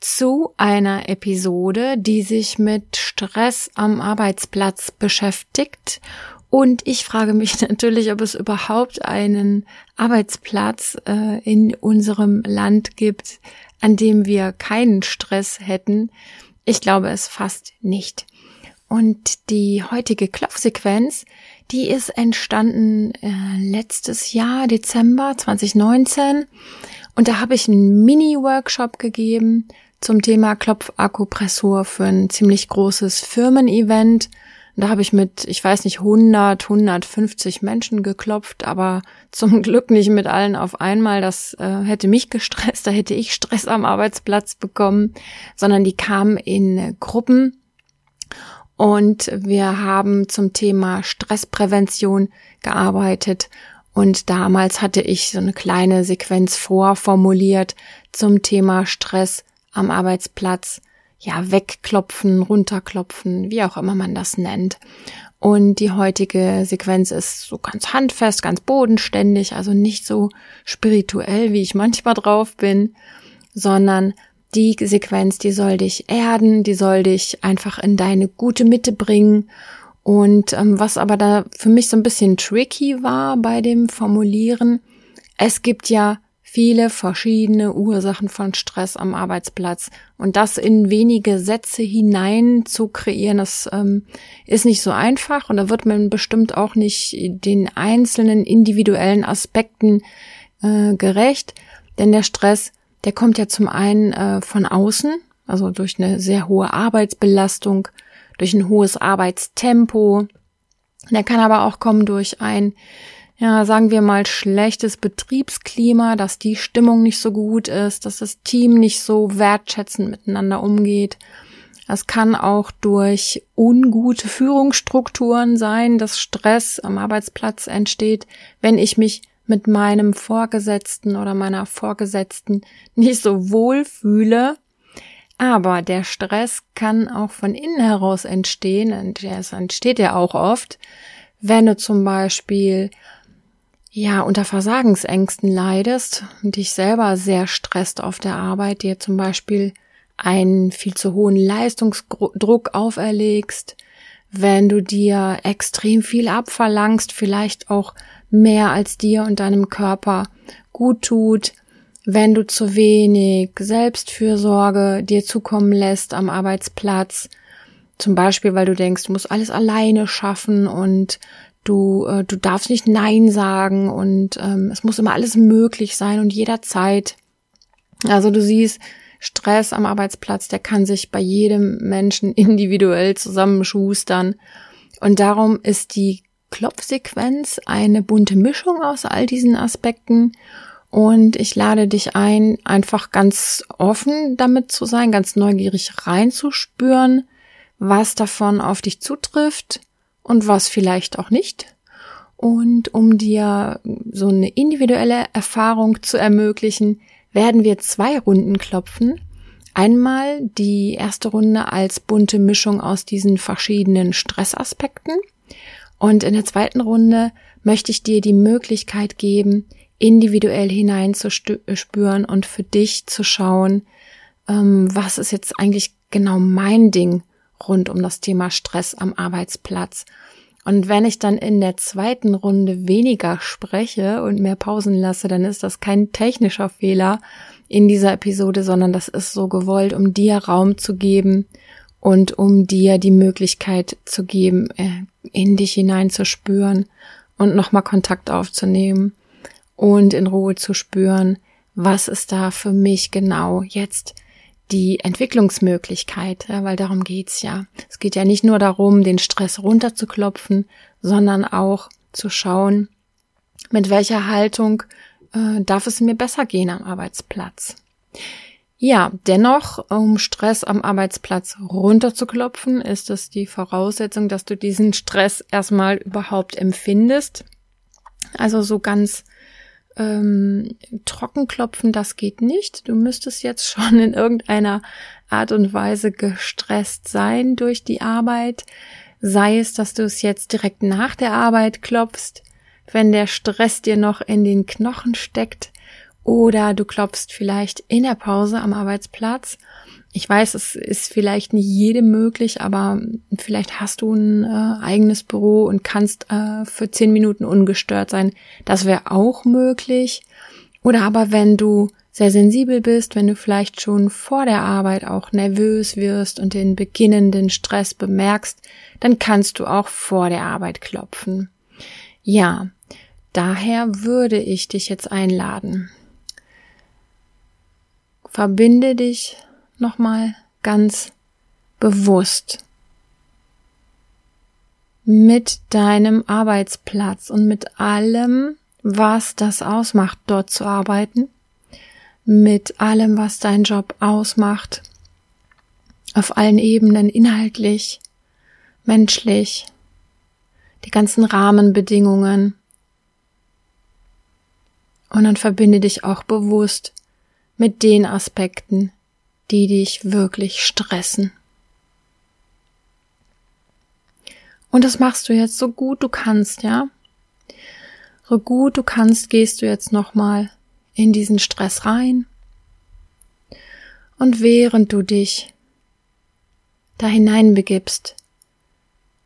zu einer Episode, die sich mit Stress am Arbeitsplatz beschäftigt. Und ich frage mich natürlich, ob es überhaupt einen Arbeitsplatz äh, in unserem Land gibt, an dem wir keinen Stress hätten. Ich glaube es fast nicht. Und die heutige Klopfsequenz, die ist entstanden äh, letztes Jahr, Dezember 2019. Und da habe ich einen Mini-Workshop gegeben zum Thema Klopfakupressur für ein ziemlich großes Firmen-Event. Da habe ich mit, ich weiß nicht, 100, 150 Menschen geklopft, aber zum Glück nicht mit allen auf einmal. Das äh, hätte mich gestresst, da hätte ich Stress am Arbeitsplatz bekommen, sondern die kamen in Gruppen. Und wir haben zum Thema Stressprävention gearbeitet. Und damals hatte ich so eine kleine Sequenz vorformuliert zum Thema Stress am Arbeitsplatz ja wegklopfen, runterklopfen, wie auch immer man das nennt. Und die heutige Sequenz ist so ganz handfest, ganz bodenständig, also nicht so spirituell, wie ich manchmal drauf bin, sondern die Sequenz, die soll dich erden, die soll dich einfach in deine gute Mitte bringen. Und ähm, was aber da für mich so ein bisschen tricky war bei dem Formulieren, es gibt ja viele verschiedene Ursachen von Stress am Arbeitsplatz. Und das in wenige Sätze hinein zu kreieren, das ähm, ist nicht so einfach. Und da wird man bestimmt auch nicht den einzelnen individuellen Aspekten äh, gerecht. Denn der Stress, der kommt ja zum einen äh, von außen, also durch eine sehr hohe Arbeitsbelastung, durch ein hohes Arbeitstempo. Der kann aber auch kommen durch ein ja, sagen wir mal, schlechtes Betriebsklima, dass die Stimmung nicht so gut ist, dass das Team nicht so wertschätzend miteinander umgeht. Es kann auch durch ungute Führungsstrukturen sein, dass Stress am Arbeitsplatz entsteht, wenn ich mich mit meinem Vorgesetzten oder meiner Vorgesetzten nicht so wohl fühle. Aber der Stress kann auch von innen heraus entstehen, und es entsteht ja auch oft, wenn du zum Beispiel ja, unter Versagensängsten leidest und dich selber sehr stresst auf der Arbeit, dir zum Beispiel einen viel zu hohen Leistungsdruck auferlegst, wenn du dir extrem viel abverlangst, vielleicht auch mehr als dir und deinem Körper gut tut, wenn du zu wenig Selbstfürsorge dir zukommen lässt am Arbeitsplatz, zum Beispiel, weil du denkst, du musst alles alleine schaffen und Du, äh, du darfst nicht Nein sagen und ähm, es muss immer alles möglich sein und jederzeit. Also du siehst, Stress am Arbeitsplatz, der kann sich bei jedem Menschen individuell zusammenschustern. Und darum ist die Klopfsequenz eine bunte Mischung aus all diesen Aspekten. Und ich lade dich ein, einfach ganz offen damit zu sein, ganz neugierig reinzuspüren, was davon auf dich zutrifft, und was vielleicht auch nicht. Und um dir so eine individuelle Erfahrung zu ermöglichen, werden wir zwei Runden klopfen. Einmal die erste Runde als bunte Mischung aus diesen verschiedenen Stressaspekten. Und in der zweiten Runde möchte ich dir die Möglichkeit geben, individuell hineinzuspüren und für dich zu schauen, ähm, was ist jetzt eigentlich genau mein Ding rund um das Thema Stress am Arbeitsplatz. Und wenn ich dann in der zweiten Runde weniger spreche und mehr Pausen lasse, dann ist das kein technischer Fehler in dieser Episode, sondern das ist so gewollt, um dir Raum zu geben und um dir die Möglichkeit zu geben, äh, in dich hineinzuspüren und nochmal Kontakt aufzunehmen und in Ruhe zu spüren, was ist da für mich genau jetzt die Entwicklungsmöglichkeit, ja, weil darum geht's ja. Es geht ja nicht nur darum, den Stress runterzuklopfen, sondern auch zu schauen, mit welcher Haltung äh, darf es mir besser gehen am Arbeitsplatz. Ja, dennoch, um Stress am Arbeitsplatz runterzuklopfen, ist es die Voraussetzung, dass du diesen Stress erstmal überhaupt empfindest. Also so ganz ähm, trockenklopfen, das geht nicht. Du müsstest jetzt schon in irgendeiner Art und Weise gestresst sein durch die Arbeit. Sei es, dass du es jetzt direkt nach der Arbeit klopfst, wenn der Stress dir noch in den Knochen steckt, oder du klopfst vielleicht in der Pause am Arbeitsplatz. Ich weiß, es ist vielleicht nicht jedem möglich, aber vielleicht hast du ein äh, eigenes Büro und kannst äh, für zehn Minuten ungestört sein. Das wäre auch möglich. Oder aber wenn du sehr sensibel bist, wenn du vielleicht schon vor der Arbeit auch nervös wirst und den beginnenden Stress bemerkst, dann kannst du auch vor der Arbeit klopfen. Ja, daher würde ich dich jetzt einladen. Verbinde dich nochmal ganz bewusst mit deinem Arbeitsplatz und mit allem, was das ausmacht, dort zu arbeiten, mit allem, was dein Job ausmacht, auf allen Ebenen, inhaltlich, menschlich, die ganzen Rahmenbedingungen. Und dann verbinde dich auch bewusst mit den Aspekten, die dich wirklich stressen. Und das machst du jetzt so gut du kannst, ja? So gut du kannst, gehst du jetzt nochmal in diesen Stress rein. Und während du dich da hineinbegibst,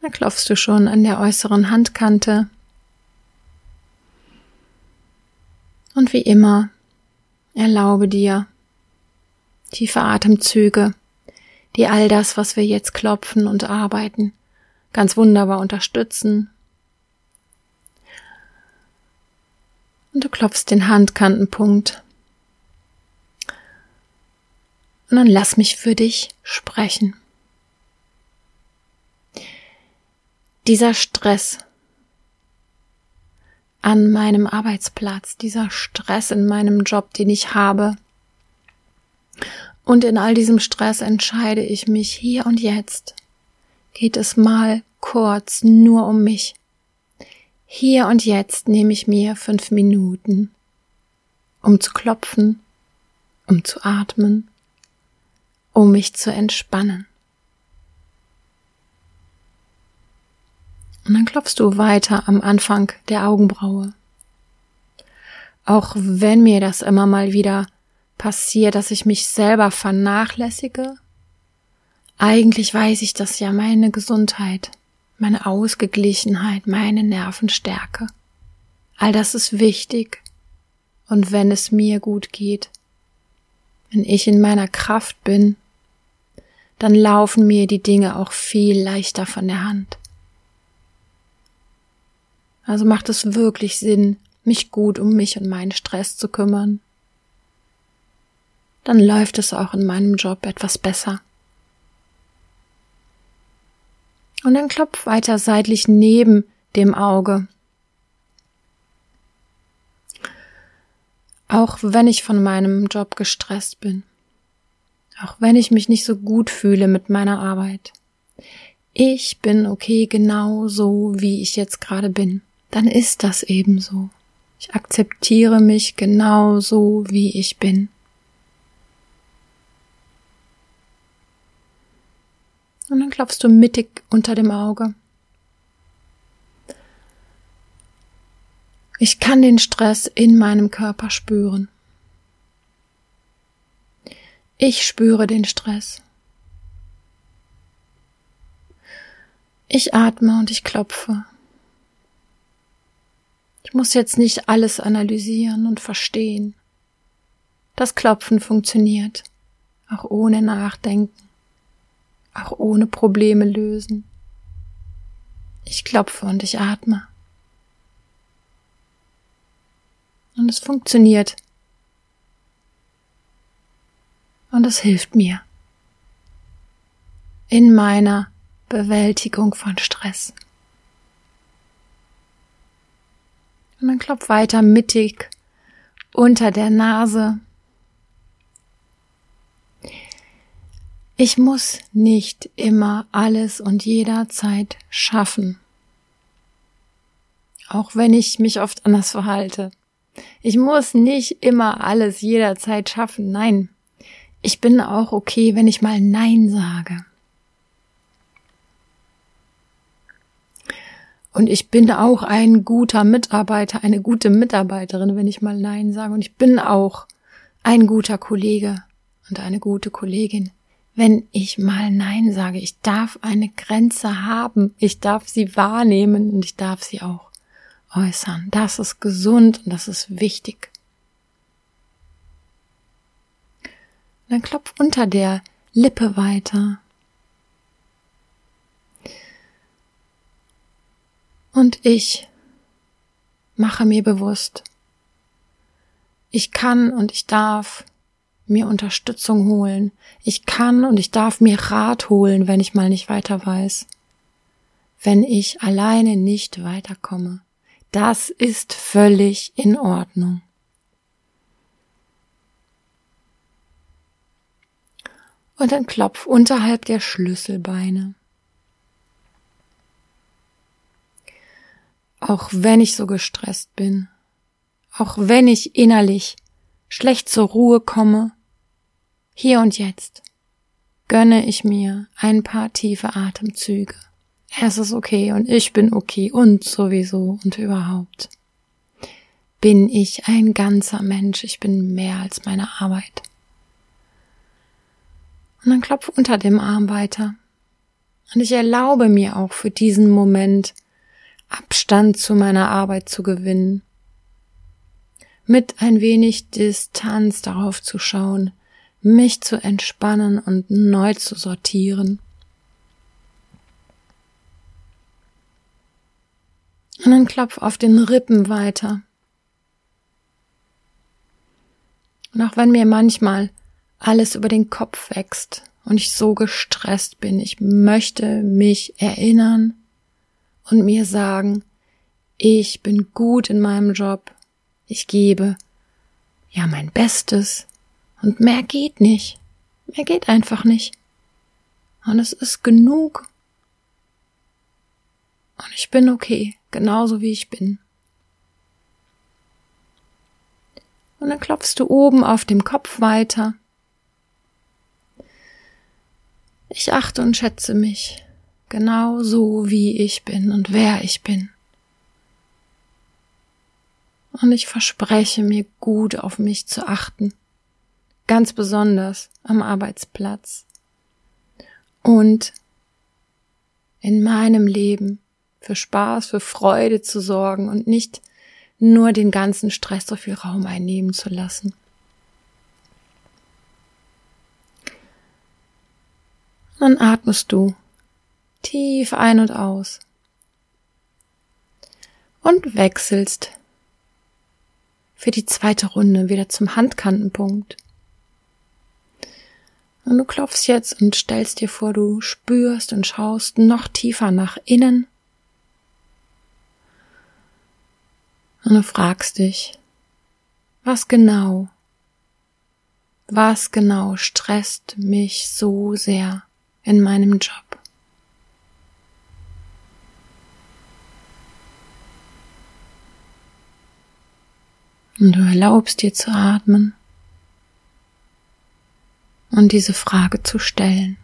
da klopfst du schon an der äußeren Handkante. Und wie immer Erlaube dir tiefe Atemzüge, die all das, was wir jetzt klopfen und arbeiten, ganz wunderbar unterstützen. Und du klopfst den Handkantenpunkt. Und dann lass mich für dich sprechen. Dieser Stress, an meinem Arbeitsplatz, dieser Stress in meinem Job, den ich habe. Und in all diesem Stress entscheide ich mich hier und jetzt. Geht es mal kurz nur um mich. Hier und jetzt nehme ich mir fünf Minuten, um zu klopfen, um zu atmen, um mich zu entspannen. Und dann klopfst du weiter am Anfang der Augenbraue. Auch wenn mir das immer mal wieder passiert, dass ich mich selber vernachlässige, eigentlich weiß ich das ja meine Gesundheit, meine Ausgeglichenheit, meine Nervenstärke. All das ist wichtig. Und wenn es mir gut geht, wenn ich in meiner Kraft bin, dann laufen mir die Dinge auch viel leichter von der Hand. Also macht es wirklich Sinn, mich gut um mich und meinen Stress zu kümmern. Dann läuft es auch in meinem Job etwas besser. Und dann klopf weiter seitlich neben dem Auge. Auch wenn ich von meinem Job gestresst bin. Auch wenn ich mich nicht so gut fühle mit meiner Arbeit. Ich bin okay genau so, wie ich jetzt gerade bin dann ist das eben so. Ich akzeptiere mich genau so, wie ich bin. Und dann klopfst du mittig unter dem Auge. Ich kann den Stress in meinem Körper spüren. Ich spüre den Stress. Ich atme und ich klopfe. Ich muss jetzt nicht alles analysieren und verstehen. Das Klopfen funktioniert, auch ohne Nachdenken, auch ohne Probleme lösen. Ich klopfe und ich atme. Und es funktioniert. Und es hilft mir in meiner Bewältigung von Stress. Und dann klopf weiter mittig unter der Nase. Ich muss nicht immer alles und jederzeit schaffen. Auch wenn ich mich oft anders verhalte. Ich muss nicht immer alles jederzeit schaffen. Nein. Ich bin auch okay, wenn ich mal Nein sage. Und ich bin auch ein guter Mitarbeiter, eine gute Mitarbeiterin, wenn ich mal Nein sage. Und ich bin auch ein guter Kollege und eine gute Kollegin, wenn ich mal Nein sage. Ich darf eine Grenze haben. Ich darf sie wahrnehmen und ich darf sie auch äußern. Das ist gesund und das ist wichtig. dann klopf unter der Lippe weiter. Und ich mache mir bewusst, ich kann und ich darf mir Unterstützung holen. Ich kann und ich darf mir Rat holen, wenn ich mal nicht weiter weiß. Wenn ich alleine nicht weiterkomme. Das ist völlig in Ordnung. Und dann klopf unterhalb der Schlüsselbeine. Auch wenn ich so gestresst bin, auch wenn ich innerlich schlecht zur Ruhe komme, hier und jetzt gönne ich mir ein paar tiefe Atemzüge. Es ist okay und ich bin okay und sowieso und überhaupt. Bin ich ein ganzer Mensch, ich bin mehr als meine Arbeit. Und dann klopfe unter dem Arm weiter. Und ich erlaube mir auch für diesen Moment Abstand zu meiner Arbeit zu gewinnen. Mit ein wenig Distanz darauf zu schauen, mich zu entspannen und neu zu sortieren. Und dann klopf auf den Rippen weiter. Und auch wenn mir manchmal alles über den Kopf wächst und ich so gestresst bin, ich möchte mich erinnern und mir sagen, ich bin gut in meinem Job, ich gebe ja mein Bestes und mehr geht nicht. Mehr geht einfach nicht. Und es ist genug. Und ich bin okay, genauso wie ich bin. Und dann klopfst du oben auf dem Kopf weiter. Ich achte und schätze mich, genau so wie ich bin und wer ich bin. Und ich verspreche mir gut auf mich zu achten ganz besonders am Arbeitsplatz und in meinem Leben für Spaß, für Freude zu sorgen und nicht nur den ganzen Stress so viel Raum einnehmen zu lassen. Dann atmest du tief ein und aus und wechselst für die zweite Runde wieder zum Handkantenpunkt. Und du klopfst jetzt und stellst dir vor, du spürst und schaust noch tiefer nach innen. Und du fragst dich, was genau, was genau stresst mich so sehr in meinem Job? Und du erlaubst dir zu atmen und diese Frage zu stellen.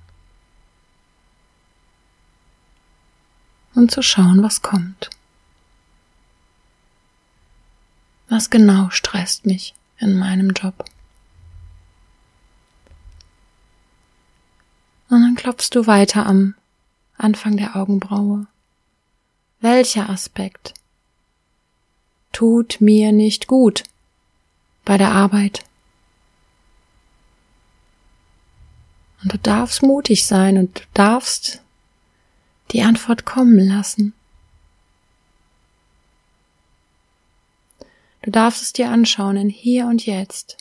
Und zu schauen, was kommt. Was genau stresst mich in meinem Job? Und dann klopfst du weiter am Anfang der Augenbraue. Welcher Aspekt tut mir nicht gut bei der Arbeit? Und du darfst mutig sein und du darfst die Antwort kommen lassen. Du darfst es dir anschauen in hier und jetzt.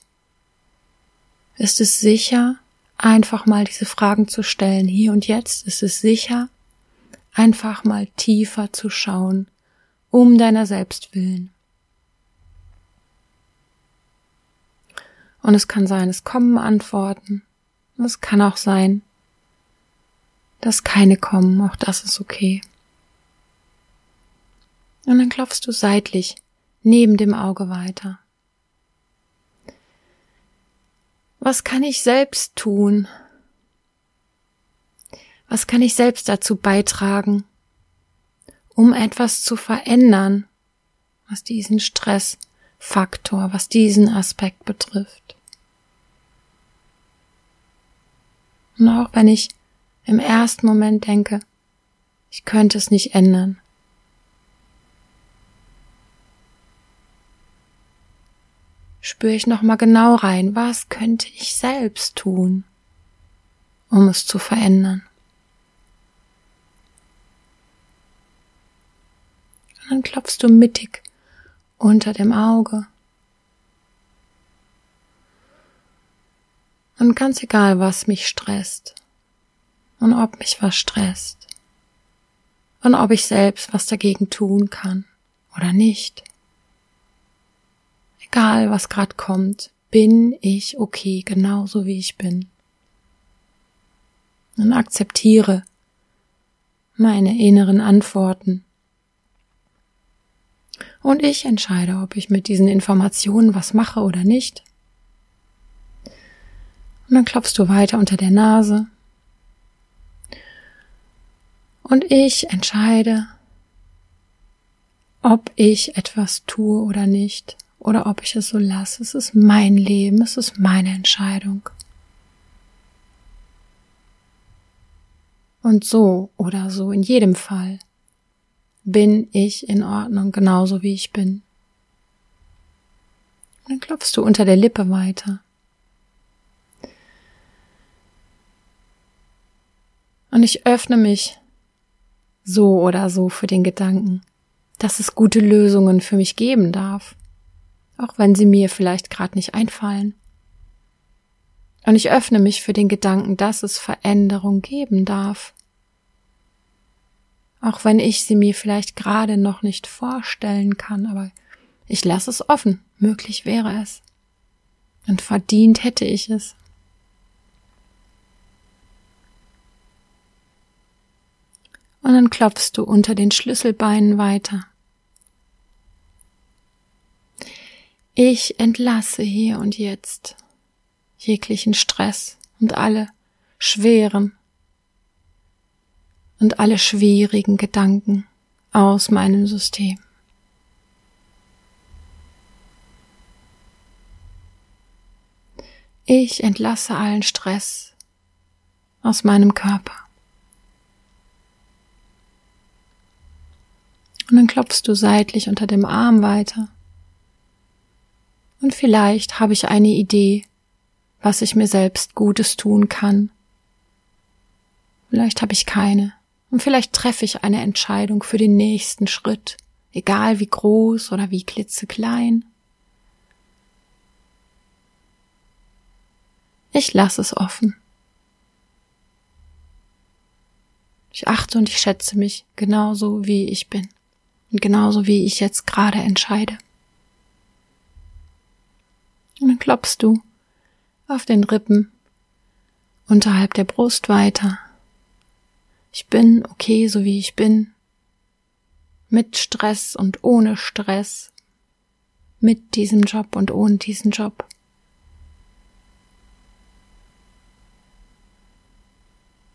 Ist es sicher, einfach mal diese Fragen zu stellen? Hier und jetzt ist es sicher, einfach mal tiefer zu schauen, um deiner selbst willen. Und es kann sein, es kommen Antworten. Es kann auch sein, dass keine kommen, auch das ist okay. Und dann klopfst du seitlich neben dem Auge weiter. Was kann ich selbst tun? Was kann ich selbst dazu beitragen, um etwas zu verändern, was diesen Stressfaktor, was diesen Aspekt betrifft? Und auch wenn ich im ersten Moment denke, ich könnte es nicht ändern, spüre ich noch mal genau rein, was könnte ich selbst tun, um es zu verändern. Und dann klopfst du mittig unter dem Auge. Und ganz egal, was mich stresst und ob mich was stresst und ob ich selbst was dagegen tun kann oder nicht egal was gerade kommt, bin ich okay, genauso wie ich bin. Und akzeptiere meine inneren Antworten. Und ich entscheide, ob ich mit diesen Informationen was mache oder nicht. Und dann klopfst du weiter unter der Nase. Und ich entscheide, ob ich etwas tue oder nicht oder ob ich es so lasse. Es ist mein Leben, es ist meine Entscheidung. Und so oder so, in jedem Fall, bin ich in Ordnung, genauso wie ich bin. dann klopfst du unter der Lippe weiter. Und ich öffne mich so oder so für den Gedanken, dass es gute Lösungen für mich geben darf auch wenn sie mir vielleicht gerade nicht einfallen. Und ich öffne mich für den Gedanken, dass es Veränderung geben darf. Auch wenn ich sie mir vielleicht gerade noch nicht vorstellen kann, aber ich lasse es offen, möglich wäre es. Und verdient hätte ich es. Und dann klopfst du unter den Schlüsselbeinen weiter. Ich entlasse hier und jetzt jeglichen Stress und alle schweren und alle schwierigen Gedanken aus meinem System. Ich entlasse allen Stress aus meinem Körper. Und dann klopfst du seitlich unter dem Arm weiter und vielleicht habe ich eine Idee, was ich mir selbst Gutes tun kann. Vielleicht habe ich keine. Und vielleicht treffe ich eine Entscheidung für den nächsten Schritt, egal wie groß oder wie klitzeklein. Ich lasse es offen. Ich achte und ich schätze mich genauso, wie ich bin und genauso, wie ich jetzt gerade entscheide. Und dann klopfst du auf den Rippen unterhalb der Brust weiter. Ich bin okay, so wie ich bin. Mit Stress und ohne Stress. Mit diesem Job und ohne diesen Job.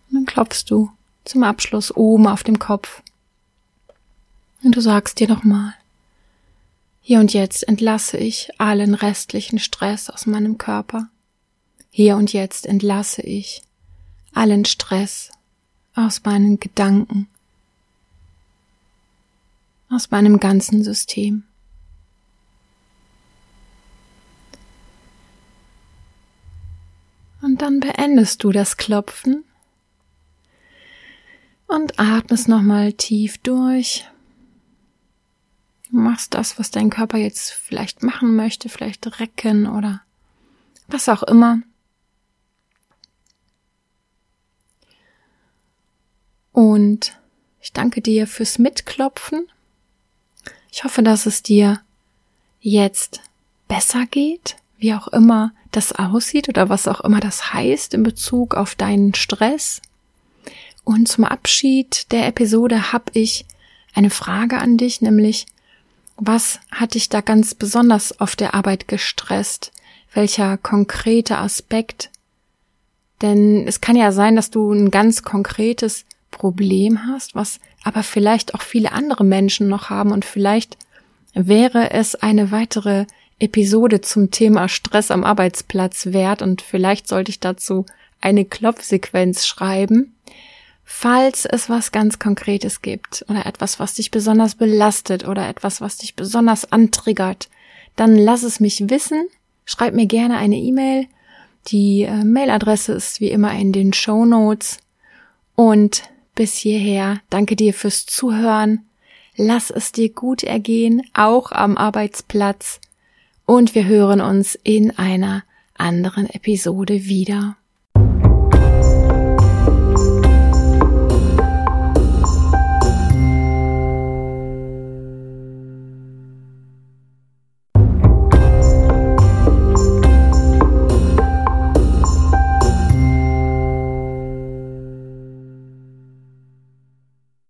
Und dann klopfst du zum Abschluss oben auf dem Kopf. Und du sagst dir nochmal, hier und jetzt entlasse ich allen restlichen Stress aus meinem Körper. Hier und jetzt entlasse ich allen Stress aus meinen Gedanken, aus meinem ganzen System. Und dann beendest du das Klopfen und atmest nochmal tief durch machst das, was dein Körper jetzt vielleicht machen möchte, vielleicht recken oder was auch immer. Und ich danke dir fürs Mitklopfen. Ich hoffe, dass es dir jetzt besser geht, wie auch immer das aussieht oder was auch immer das heißt in Bezug auf deinen Stress. Und zum Abschied der Episode habe ich eine Frage an dich, nämlich was hat dich da ganz besonders auf der Arbeit gestresst? Welcher konkrete Aspekt? Denn es kann ja sein, dass du ein ganz konkretes Problem hast, was aber vielleicht auch viele andere Menschen noch haben und vielleicht wäre es eine weitere Episode zum Thema Stress am Arbeitsplatz wert und vielleicht sollte ich dazu eine Klopfsequenz schreiben. Falls es was ganz Konkretes gibt oder etwas, was dich besonders belastet oder etwas, was dich besonders antriggert, dann lass es mich wissen. Schreib mir gerne eine E-Mail. Die äh, Mailadresse ist wie immer in den Show Notes. Und bis hierher, danke dir fürs Zuhören. Lass es dir gut ergehen, auch am Arbeitsplatz. Und wir hören uns in einer anderen Episode wieder.